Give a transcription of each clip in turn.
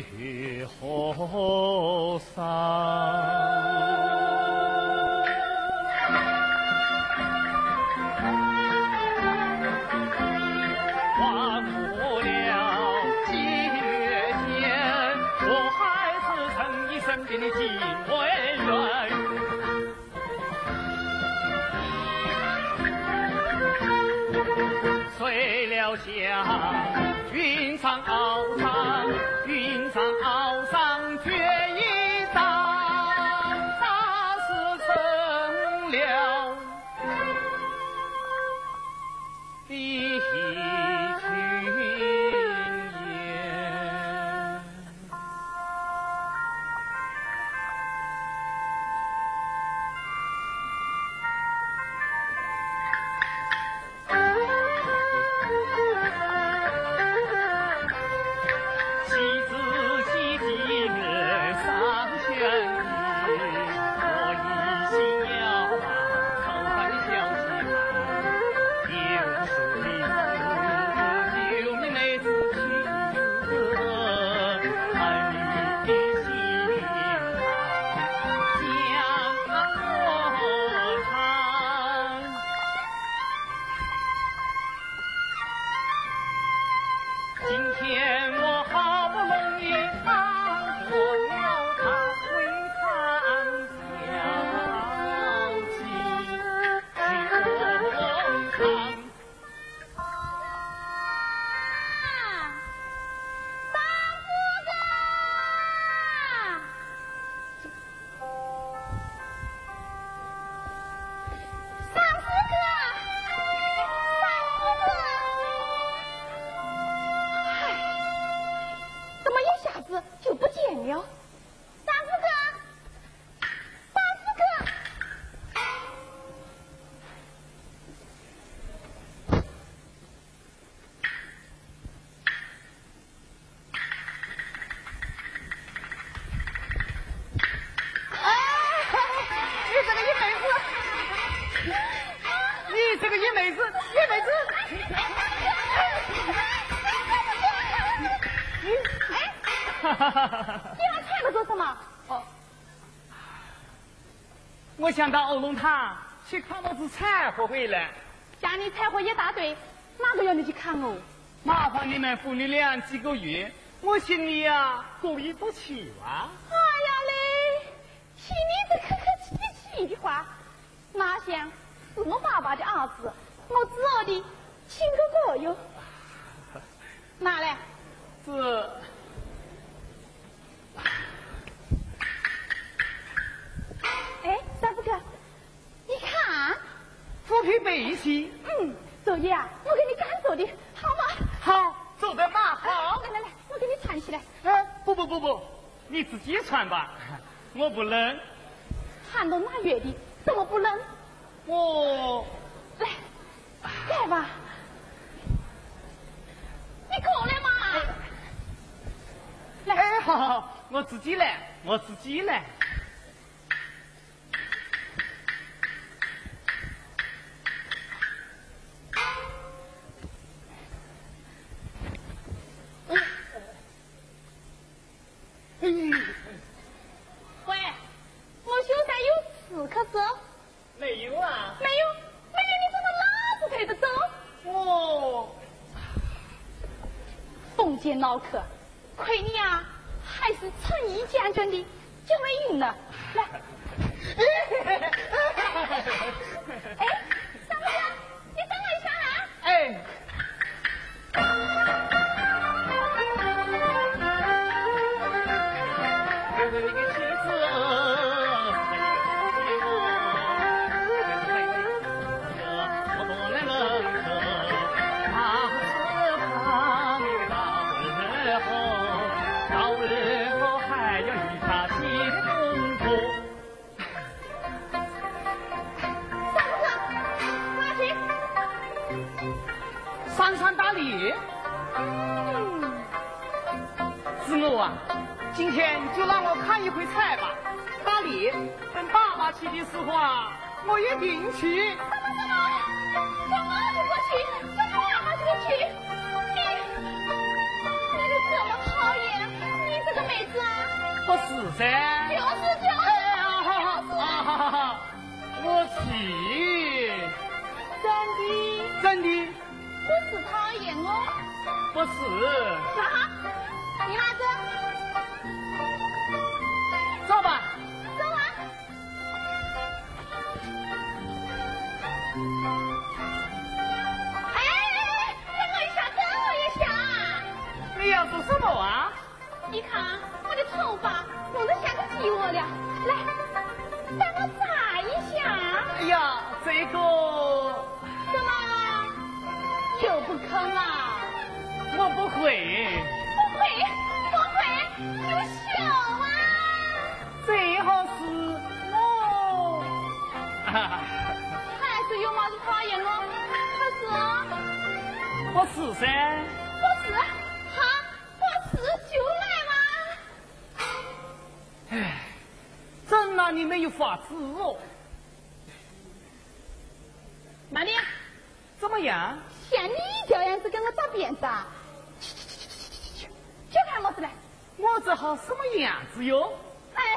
去后山。想到欧龙堂去看我子柴火回来，家里柴火一大堆，哪个要你去看哦？麻烦你们父女俩几个月，我心里呀过意不去啊！哎呀嘞，听你这客客气气的话，哪像是我爸爸的儿子，我侄儿的亲哥哥哟。哪来？这。嗯，周爷啊，我给你赶走的，好吗？好，走的嘛，好。来来来，我给你穿起来。哎，不不不不，你自己穿吧，我不冷。寒冬腊月的，怎么不冷？我来，来吧，你过来嘛。来，哎，好好好，我自己来，我自己来。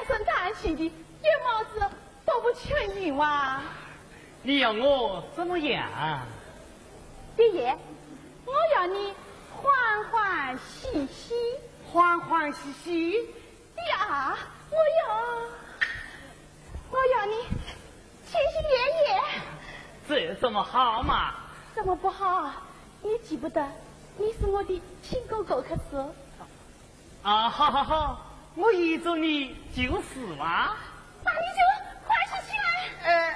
生叹气的，有毛子都不求你哇，你要我怎么样？爹，我要你欢欢喜喜，欢欢喜喜。爹啊，我要我要你，亲亲爷爷，这有什么好嘛？怎么不好？你记不得，你是我的亲哥哥，可是。啊，好好好。我依着你就是嘛，那你就快些起来。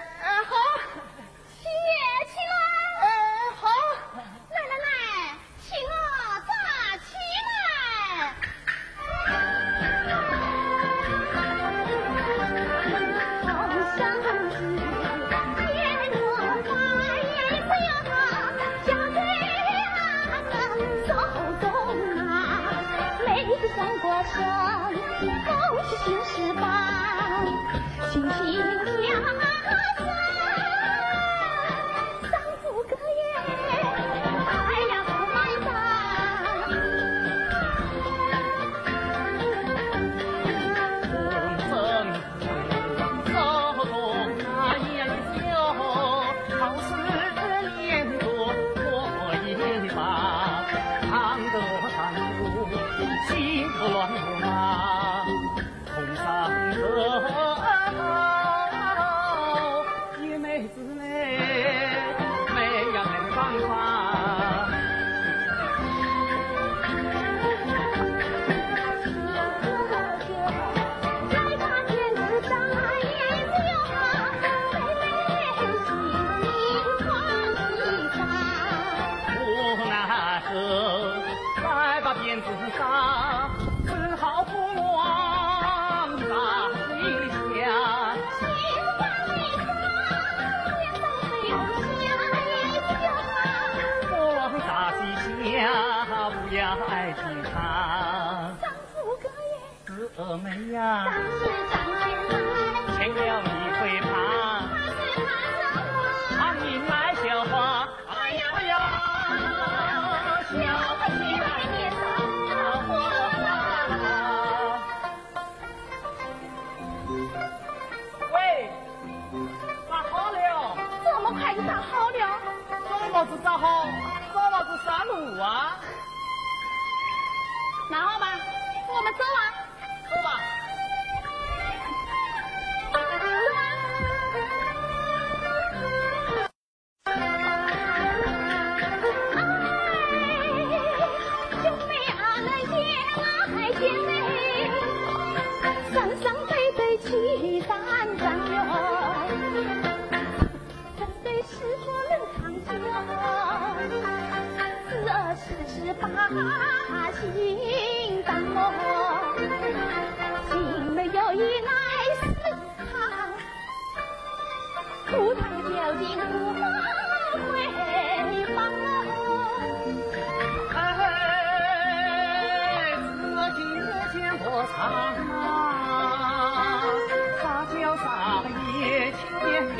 峨眉呀，当是当天来牵了一回，花，唱一花，哎呀呀，笑起来也恼火。喂，扎好了？这么快就扎好了？早老子找好，早老子杀路啊。拿好吧，我们走啊。四十八心当哦，进门有一来试探，苦大较劲不回报。我唱啊，撒娇撒野俏脸。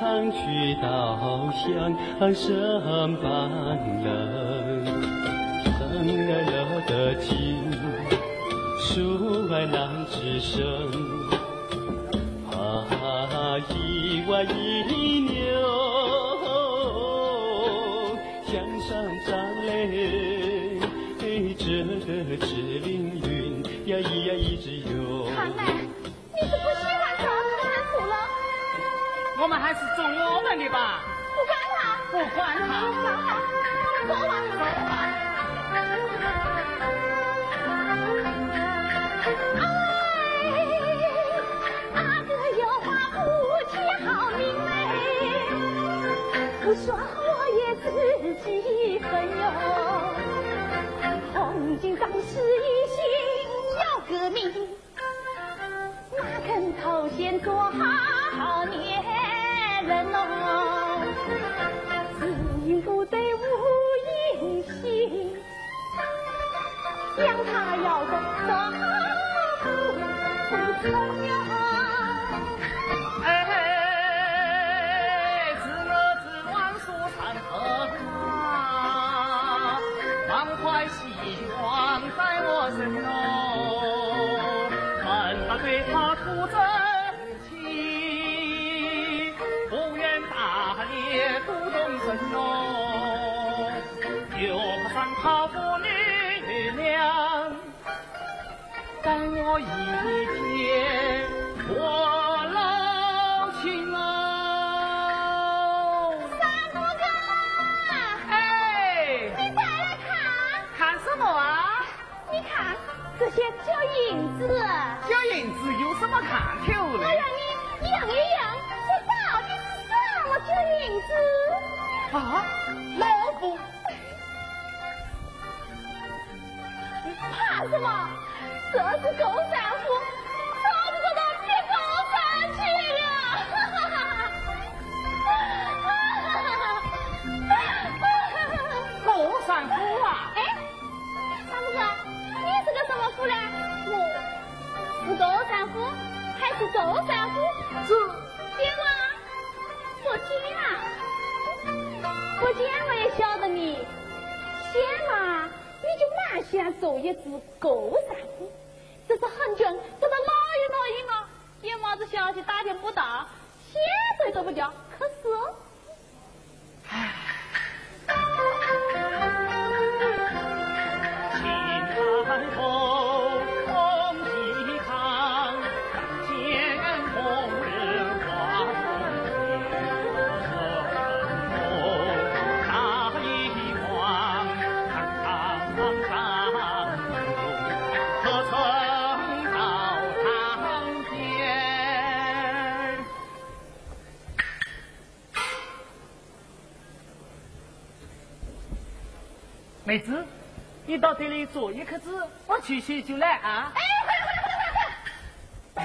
常去稻香很生很冷生来乐得尽书外难知声啊一万一年。还是做我们的吧。不管他，不管他。走吧，走吧。哎，阿哥有话不提好明媚，不说我也自己分哟。红军当时一心要革命，哪肯头先做好年？人哦，自营部队无音信，想他要走早不但我一天我老情哦。三哥哥，哎，你再来看，看什么啊？你看这些旧银子，旧银子有什么看头？我让你一样一样。这银子啊，老夫怕什么？想做一只狗傻子，这是很准，这个老鹰老鹰啊，有么子消息打听不到，现在都不叫，妹子，你到这里坐一刻子，我去去就来啊！哎，快快快快快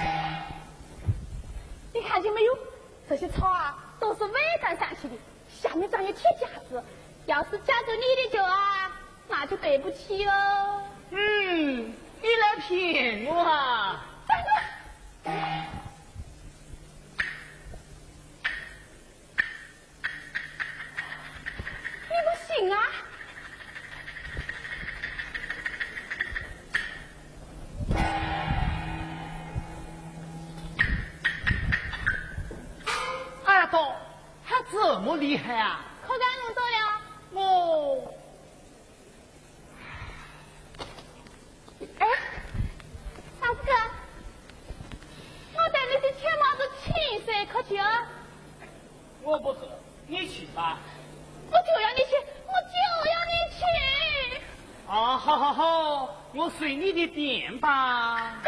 你看见没有？这些草啊，都是尾干上去的，下面长有铁架子。要是夹住你的脚啊，那就对不起哦。嗯。你来骗我啊！你不信啊？二宝，还这么厉害啊？可敢弄走了？我哎，嫂子，我带你去牵毛子青色，可去啊？我不去，你去吧。我就要你去，我就要你去。啊，好好好，我随你的便吧。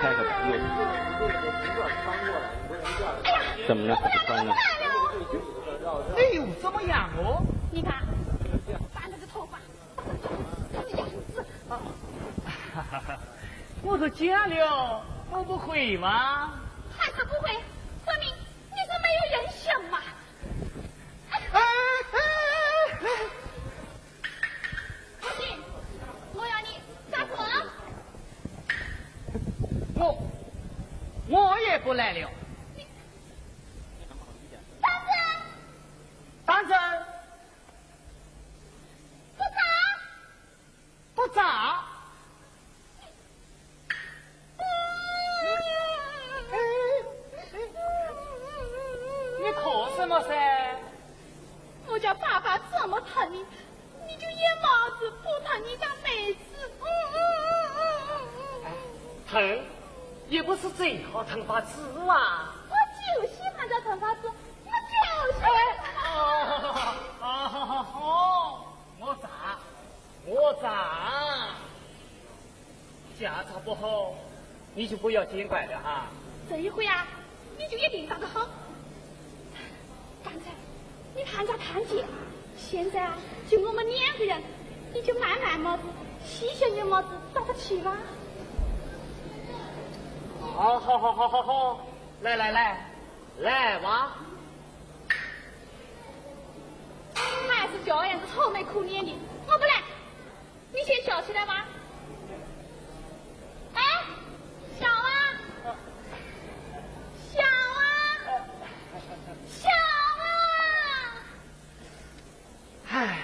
开个。怎么了？怎么穿呢？哎呦，怎么样哦？你看，把那个头发，这个样子，我都剪了，我不会吗？还是不会，说明你是没有人性嘛。哎哎哎不行，我要你干活。我我也不来了。但是当真不打，不炸？你哭什么噻？我叫爸爸这么疼你，你就演帽子不疼你当妹子。嗯嗯嗯嗯嗯嗯。疼，也不是最好疼法子啊。我就喜欢这疼法子，我就喜欢。好，好，好，我炸，我炸，下场不好，你就不要见怪了哈。这一回啊，你就一定打得好。刚才你看家看姐，现在啊，就我们两个人，你就慢慢么子，细小点么子，打得起吧？好好好好好好，来来来，来吧。还是这样子愁眉苦脸的，我不来，你先笑起来吧。哎，笑啊，笑啊，笑啊！唉，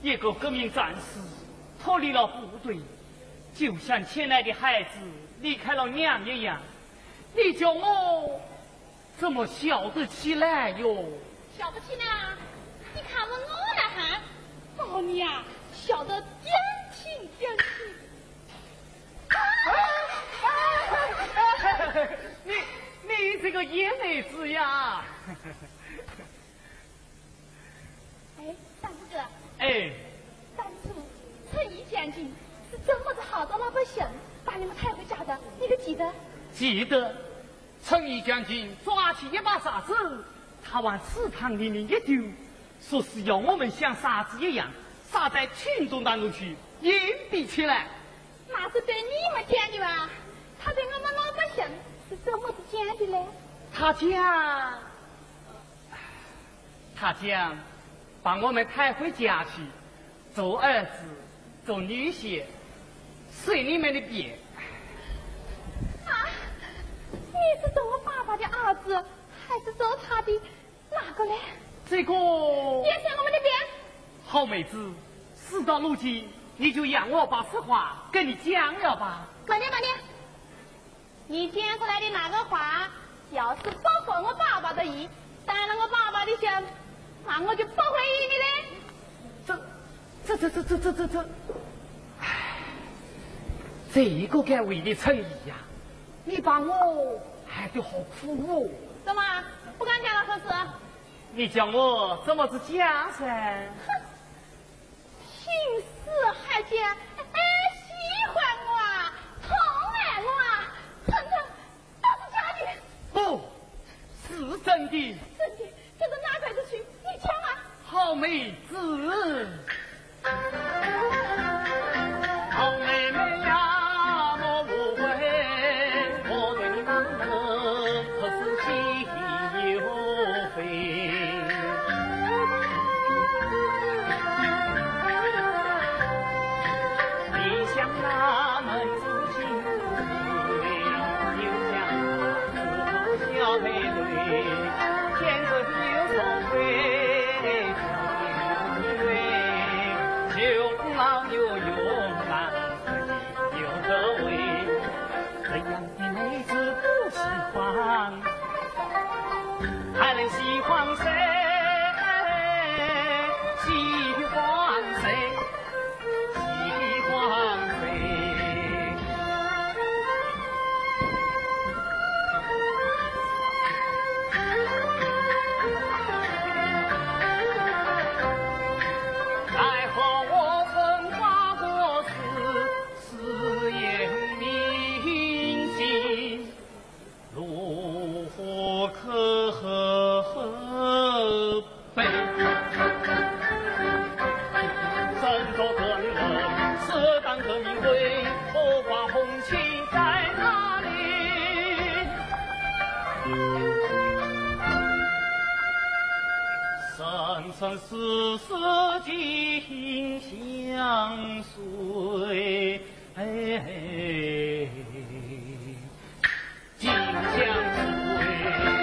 一个革命战士脱离了部队，就像亲爱的孩子离开了娘一样，你叫我怎么笑得起来哟？笑不起来啊！你看我我来喊，把你呀笑得点挺点挺。你你这个野妹子呀！哎，三哥哥，哎，当初陈毅将军是这么子号召老百姓把你们抬回家的，你可记得？记得陈毅将军抓起一把沙子，他往池塘里面一丢，说是要我们像沙子一样撒在群众当中去，隐蔽起来。那是对你们讲的吧？他对我们老百姓是怎么子讲的嘞？他讲，他讲，把我们抬回家去，做儿子，做女婿，随你们的便。啊，你是做我爸爸的儿子，还是做他的哪个呢？这个也随我们的边。好妹子，事到如今，你就让我把实话跟你讲了吧。慢点，慢点。你讲出来的那个话，要是不合我爸爸的意，担了我爸爸的心，那我就不回应你嘞。这这这这这这这，唉，这个该为的诚意呀，你把我害得好苦哦。怎么不敢讲了？可是你讲我怎么子讲噻？哼，平时还讲哎喜欢我啊，疼爱我啊，哼哼，都是假的。不，是真的。真的，这个哪块子去？你讲啊。好妹子。好生生世世紧相随哎，紧相随。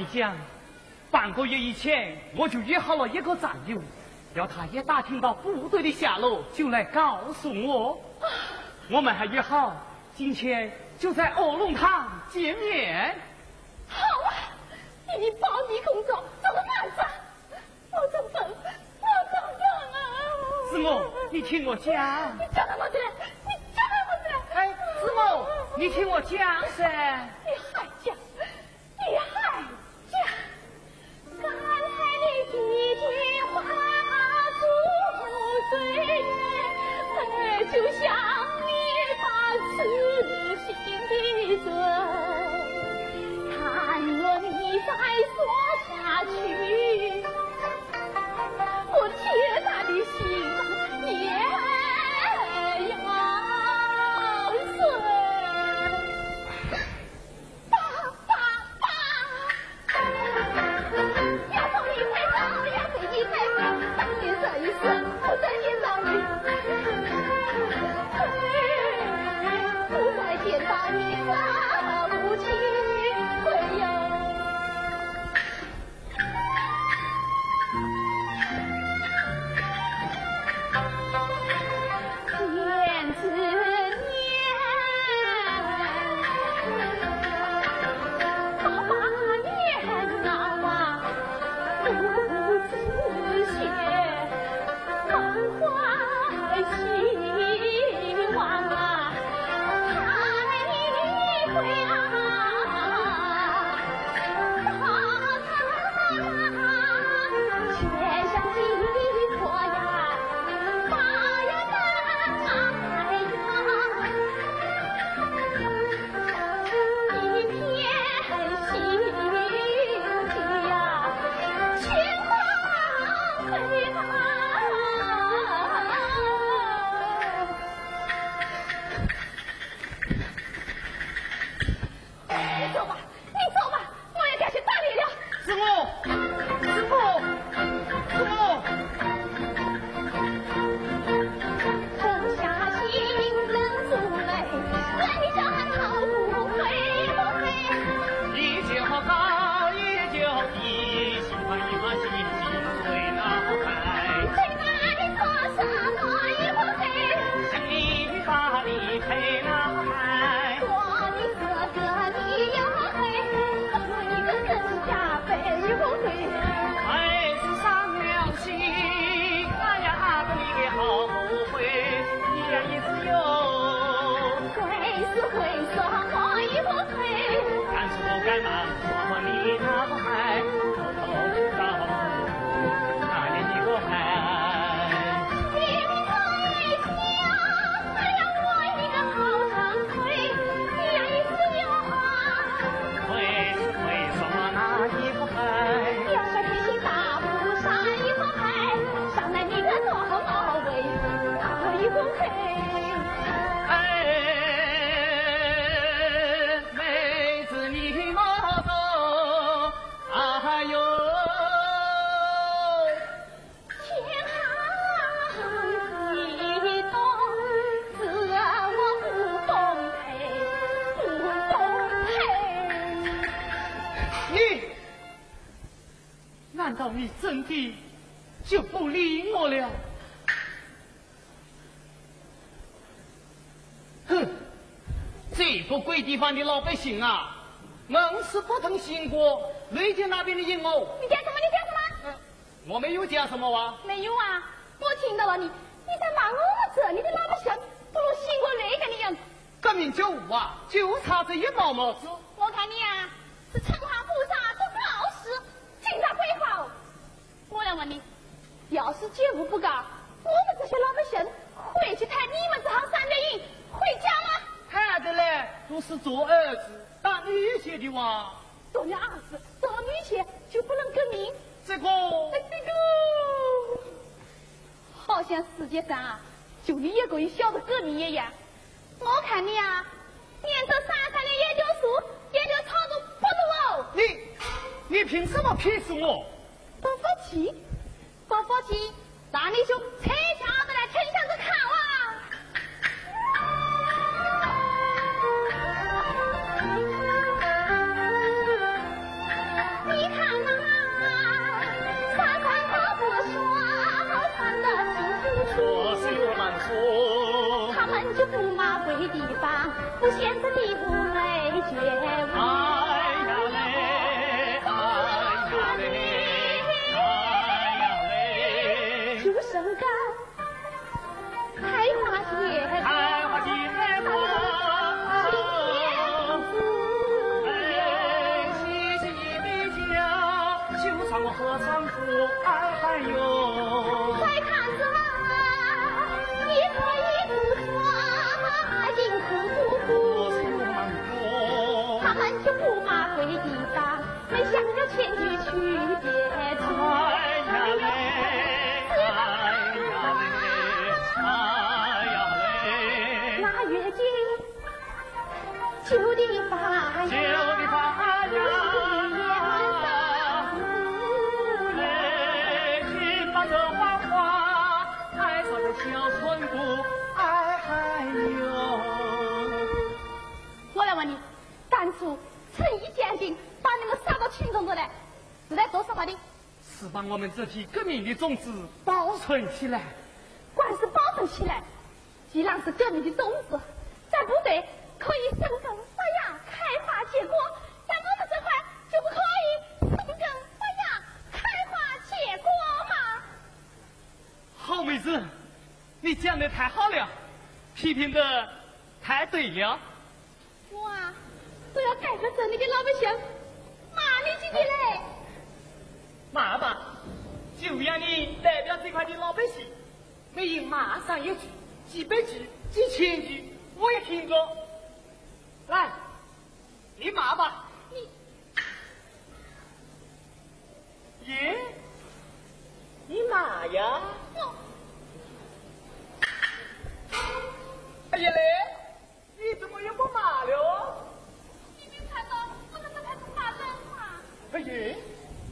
你讲，半个月以前我就约好了一个战友，要他也打听到部队的下落，就来告诉我。我们还约好今天就在卧龙堂见面。好啊，你的保密工作做得满赞，我怎么，我怎么啊？子母，你听我讲。你讲那么多，你讲那么多。哎，子母，你听我讲噻。岁月，哎，就像一把痴心的针，倘若你再说下去，这个地方的老百姓啊，硬是不懂行过雷家那边的人哦。你讲什么？你讲什么？嗯我没有讲什么哇。没有啊，我听到了你，你在骂我们这里的老百姓不如行过那个的人。革命九五啊，就差这一毛毛子。我看你啊，是惩罚不杀做好事，警察鬼话哦。我来问你，要是觉悟不高，我们这些老百姓回去谈你们这行三角营回家吗？看的嘞，都是做儿子当女婿的哇。做了儿子，做了女婿就不能革命？这个哎，这个好像世界上啊，就你一个人晓得革命一样。我看你啊，念这三三的研究书，研究操作不如哦。你，你凭什么鄙视我？不服气，不服气，让你兄扯想着前是把我们这批革命的种子保存起来。管是保存起来，既然是革命的种子，在部队可以生根发芽、开花结果，在我们这块就不可以生根发芽、开花结果吗？好妹子，你讲的太好了，批评的太对了。我啊，都要改革这里的老百姓，骂你几句嘞！骂吧，就让你代表这块的老百姓，每人骂上一句，几百句、几千句，我也听过。来，你骂吧。你耶，你骂呀？哎呀嘞，你怎么又不骂了？你没看到我们这才是骂人嘛，哎呀，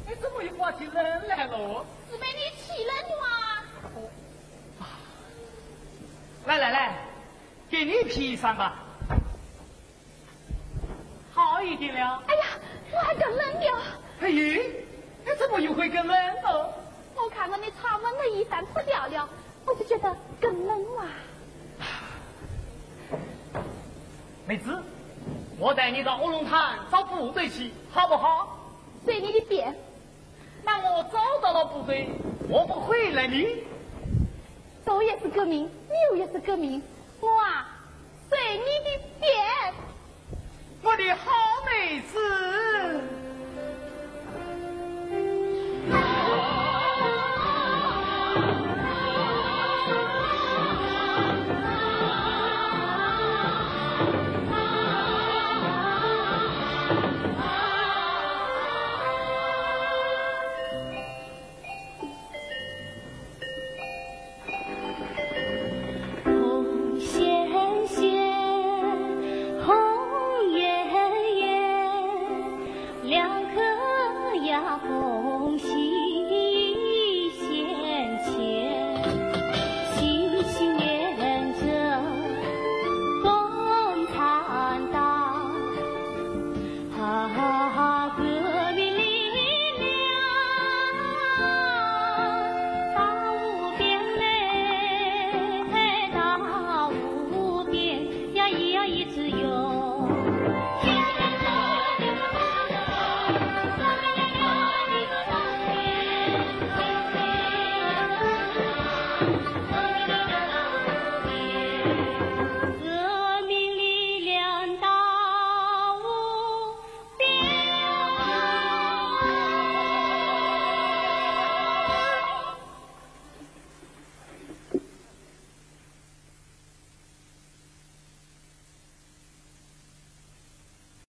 你怎么又挂起冷来了？是被你气冷的吗？来来来，给你披上吧，好一点了。哎呀，我还更冷了。哎呀，你怎么又会更冷了？我看到你长温的衣衫脱掉了，我就觉得更冷啊。妹子，我带你到乌龙潭找部队去，好不好？随你的便。那我找到了部队，我不回来你。走也是革命，右也是革命，我啊，随你的便。我的好妹子。